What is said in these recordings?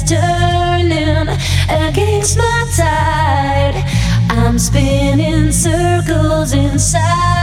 it's turning against my tide. I'm spinning circles inside.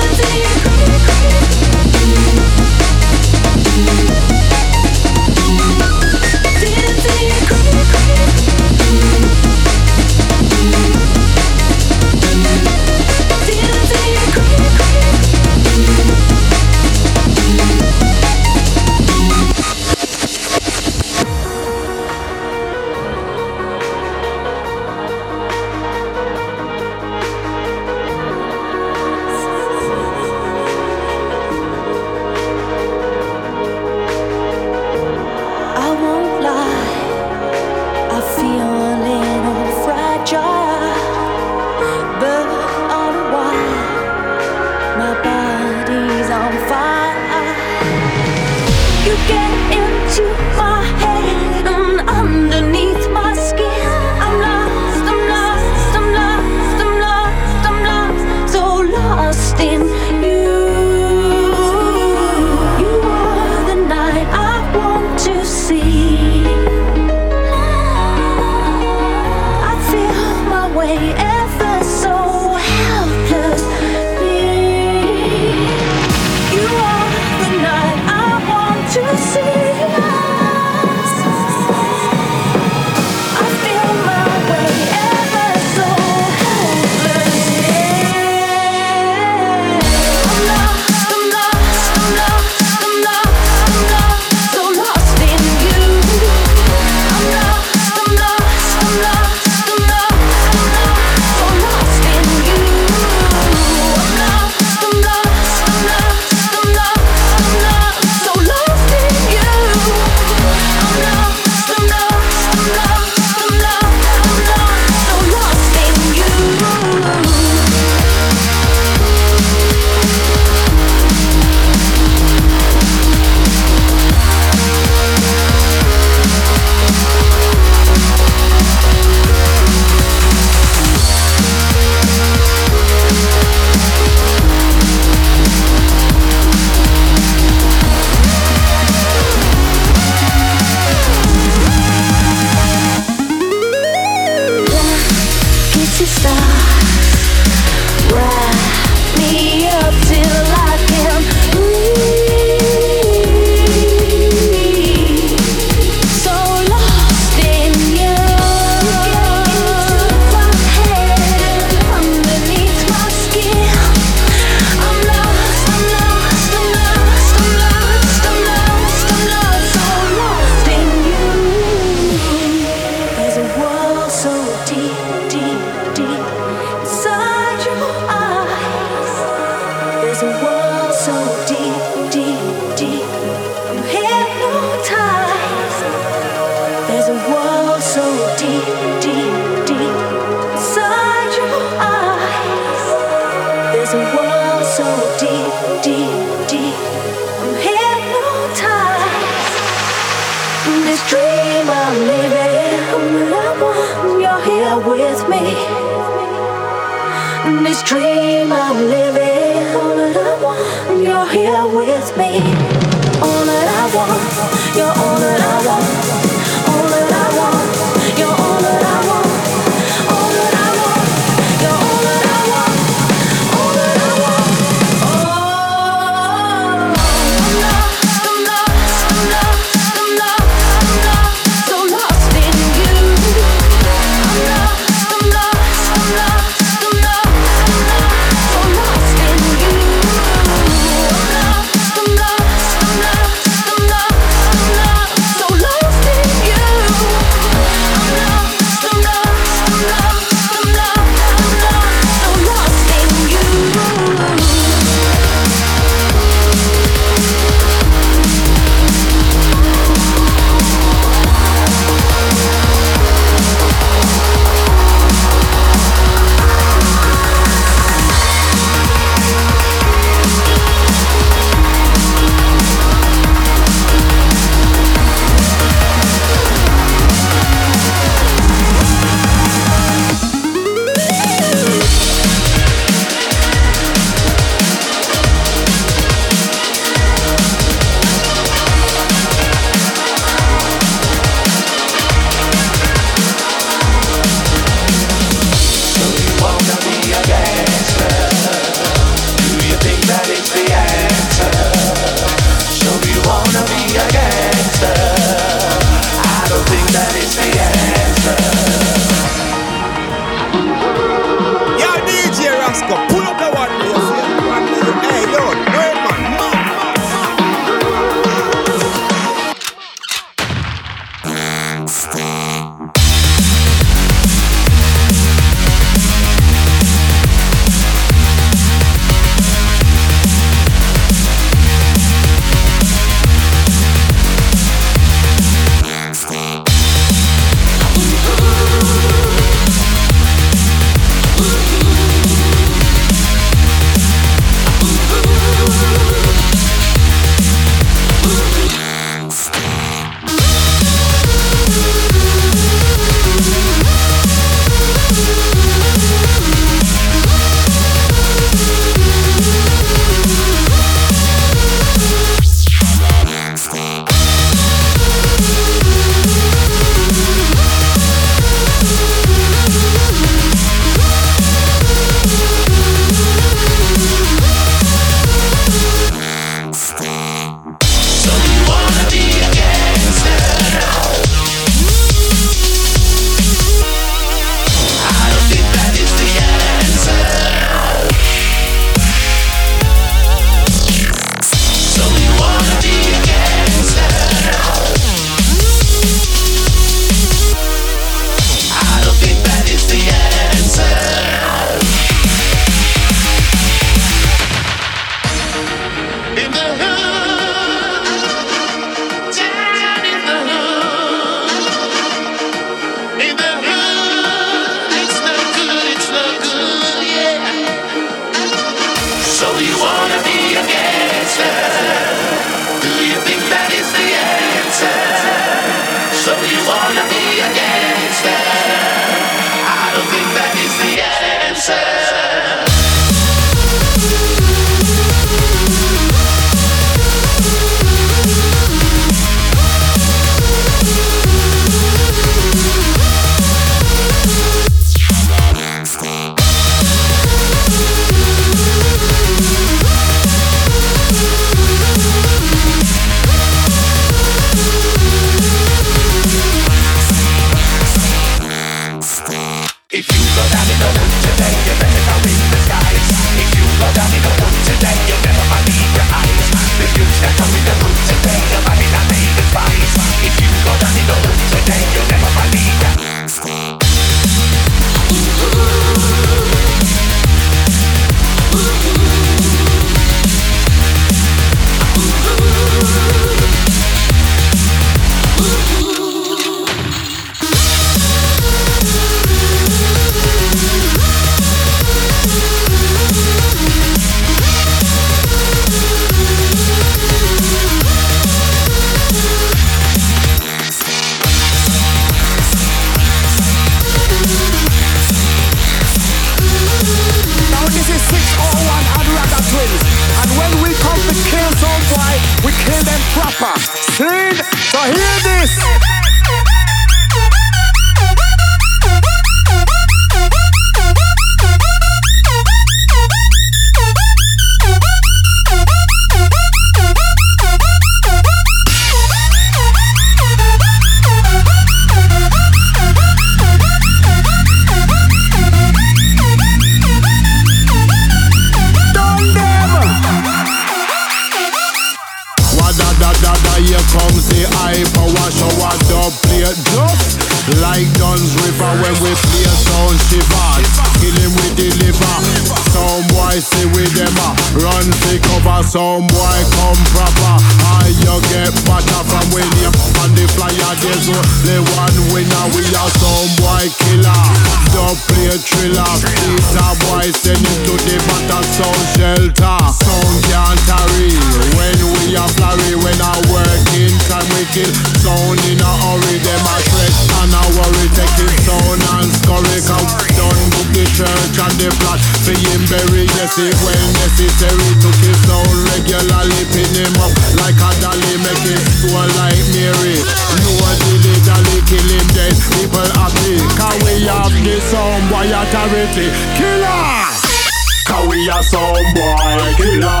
Cause we are some boy killer.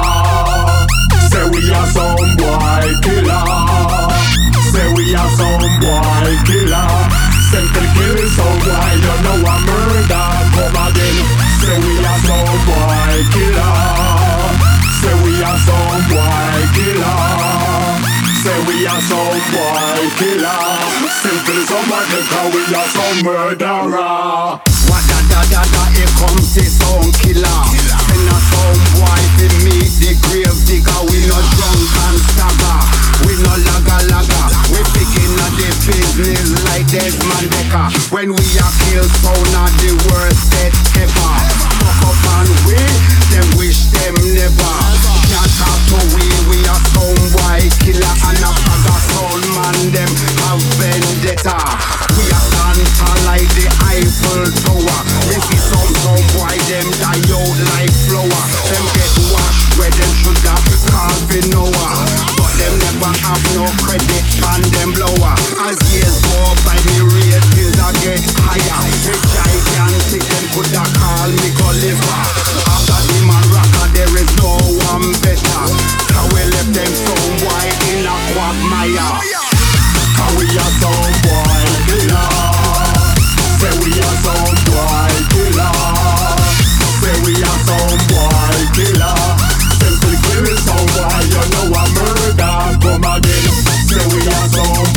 Say we are some boy killer. Say we are some boy killer. Simple kill some boy, you know a murder. Come again. Say we are some boy killer. Say we are some boy killer. Say we are some boy killer. Simple somebody, cause we are some murderer. Da da da here sound killer. Send a sound boy to meet the grave digger. We no drunk and stagger. We no laga laga. We picking up the business like Desmond Dekker. When we are kill sound of the worst ever. Fuck up and we, them wish them never. Can't talk to we, we are sound boy killer and a bag sound man. Them have vendetta. We are Santa like the Eiffel Tower. We see some some boy them die out like flower. Them get washed where them should have for Noah. But them never have no credit on them blower. As years go by, me ratings a get higher. The gigantic them coulda call me Gulliver. After the man rocker, there is no one better. How we left them some boy in a quagmire. We are some boy killer. Say we are some white killer. Say we are some white killer. Simple killing so white, you know I'm murder. Come again. Say we are some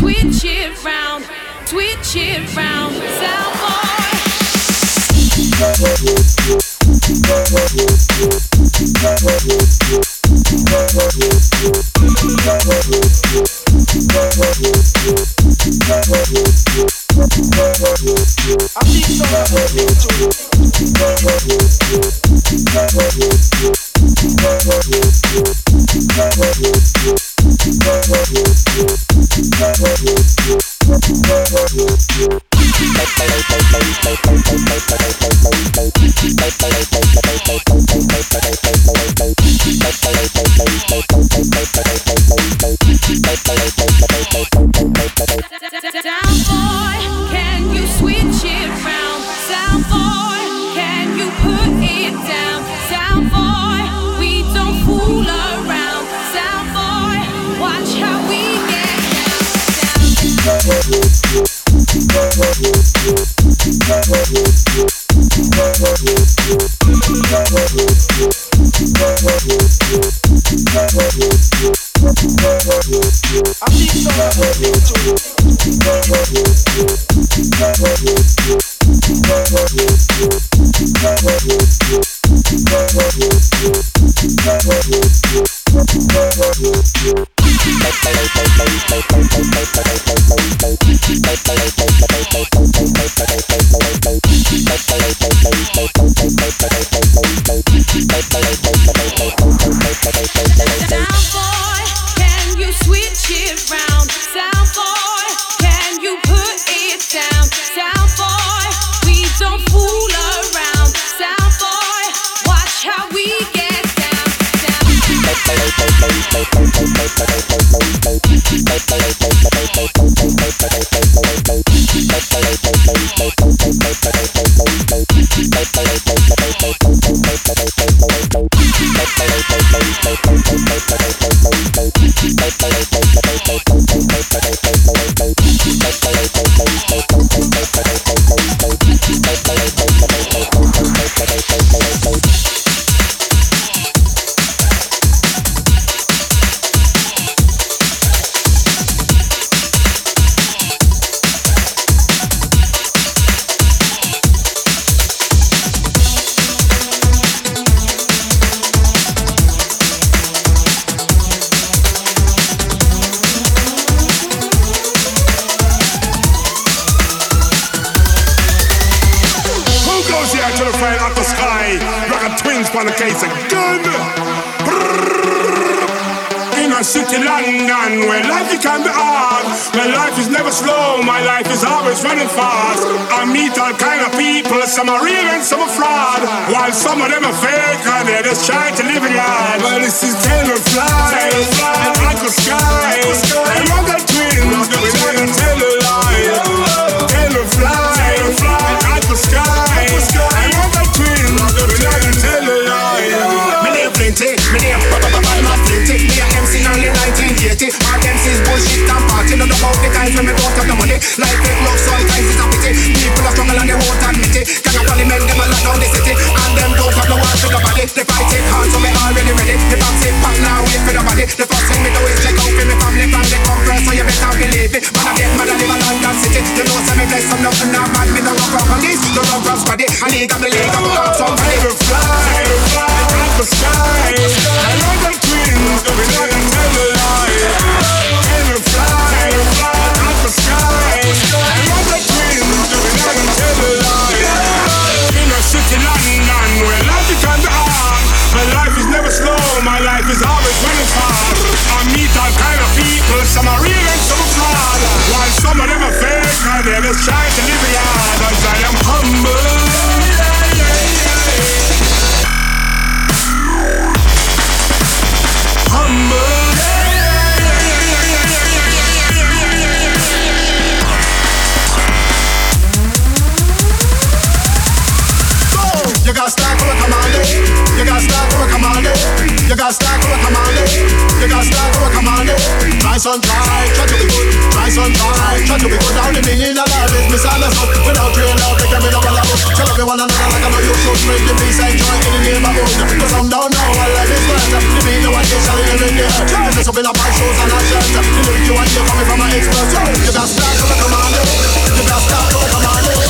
switch it round, switch it round, sound boy. Bye. I need a million. Some fire fly. Rise and try, try to be good. Try some try, try to be good. Down in the inner life, business misunderstood. Without real love, they can be love and love. Tell everyone another like I know you should make the peace and joy in the neighborhood. Cause I'm down now, my life is worth. The beat, the one you shall live in the earth. Dress up in a bike, shoes and a shirt. The lyric you want, you're coming from my expert. You got stars, come on, you. You got stars, come on, you.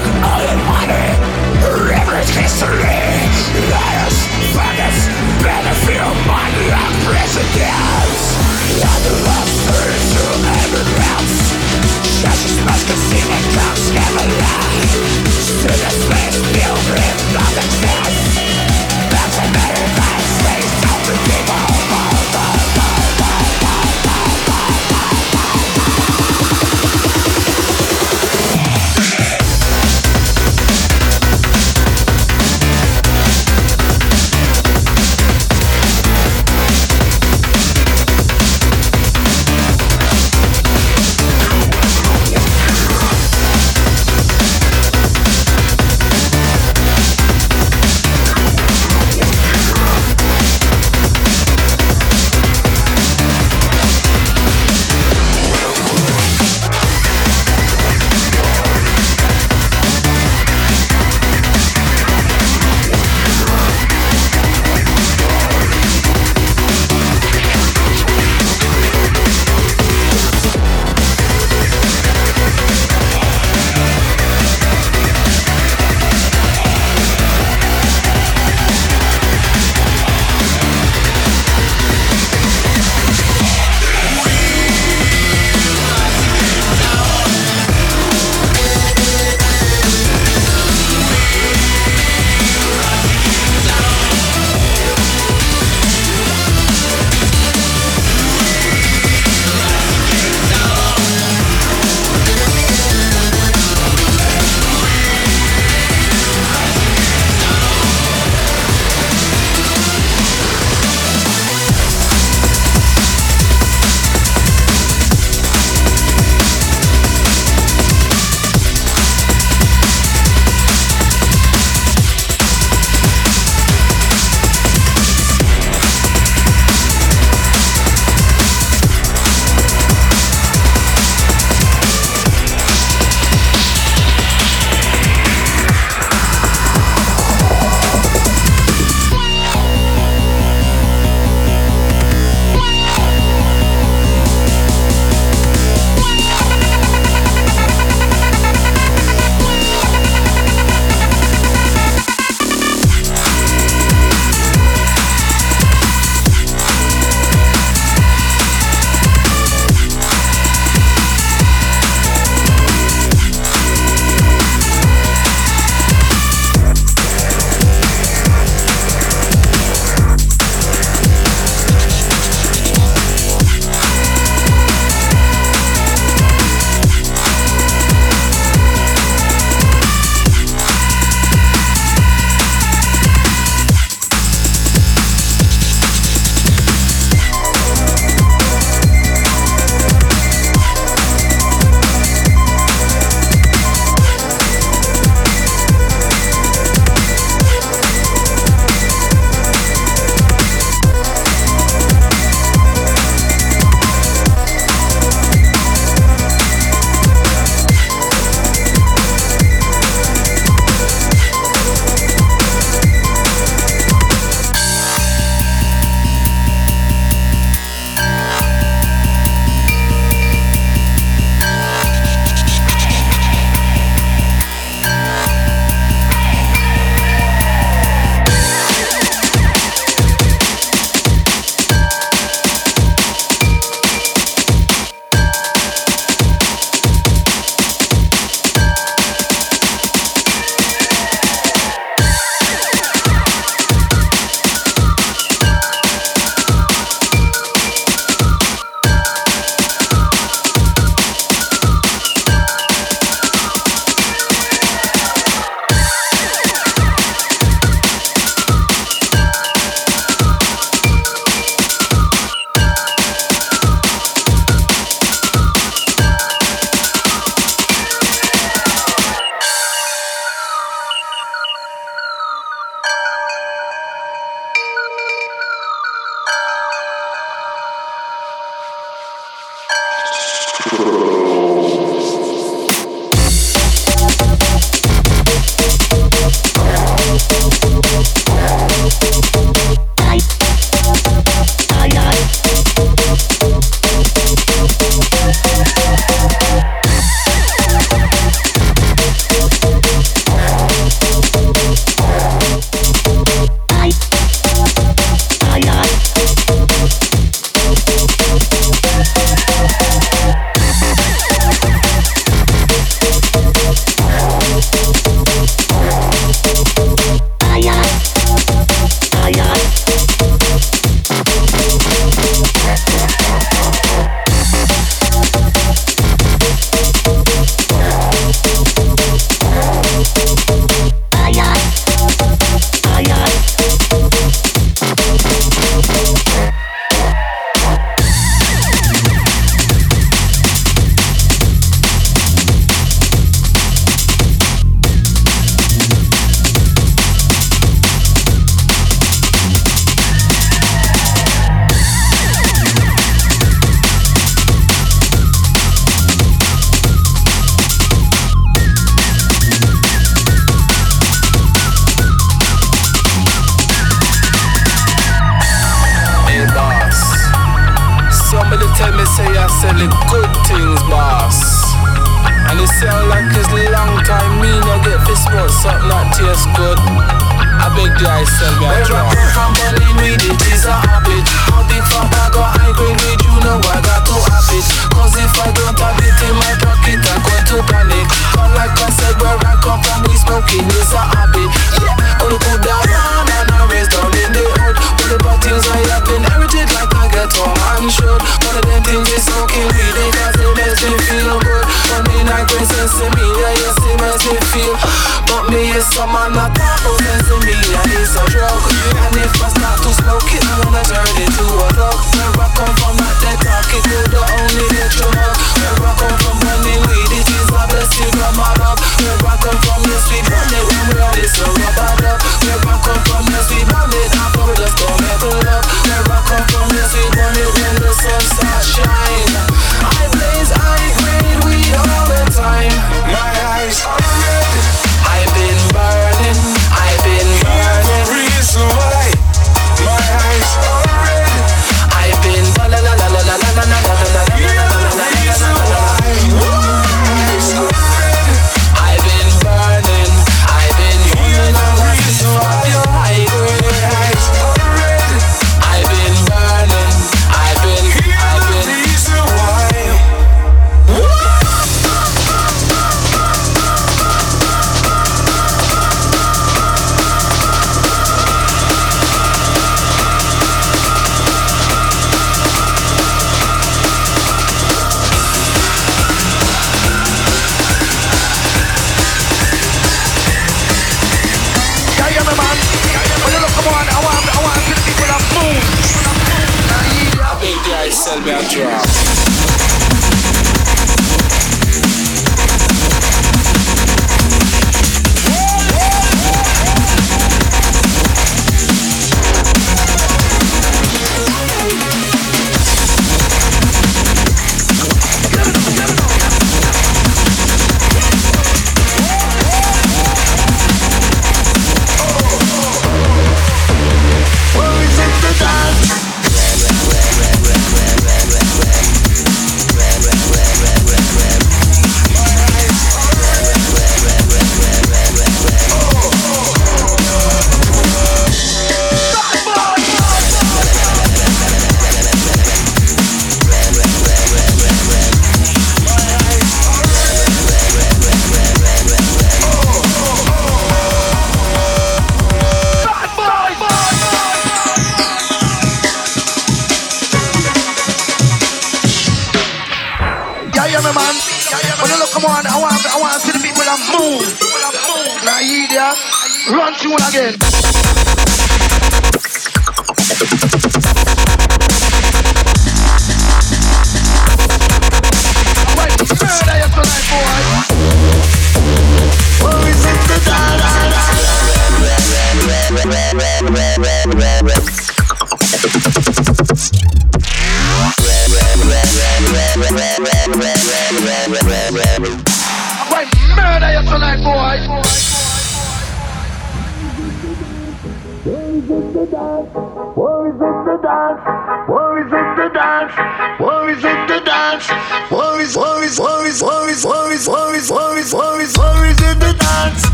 It's history. Liars, faggots Battlefield, and presidents I'm the monster to everyone else Judges must conceive never come Through the Students face, pilgrim, not accept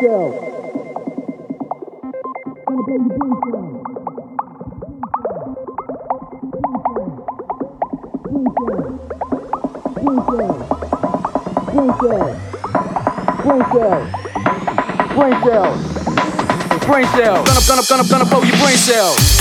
blow your brain cells. Your cells. Brain cells. Brain cells. Brain cells. Brain cells. Gonna, gonna, gonna, gonna blow your brain cells.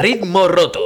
Ritmo Roto.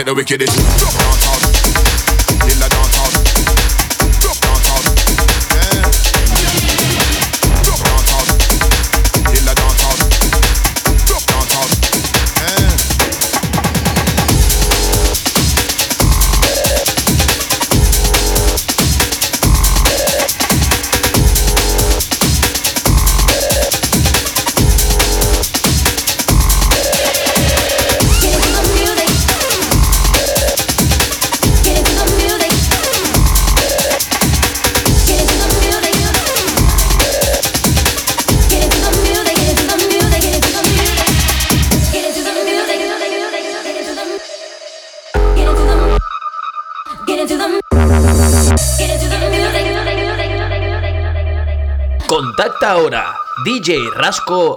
Take the wickedest. Contacta ahora djrasco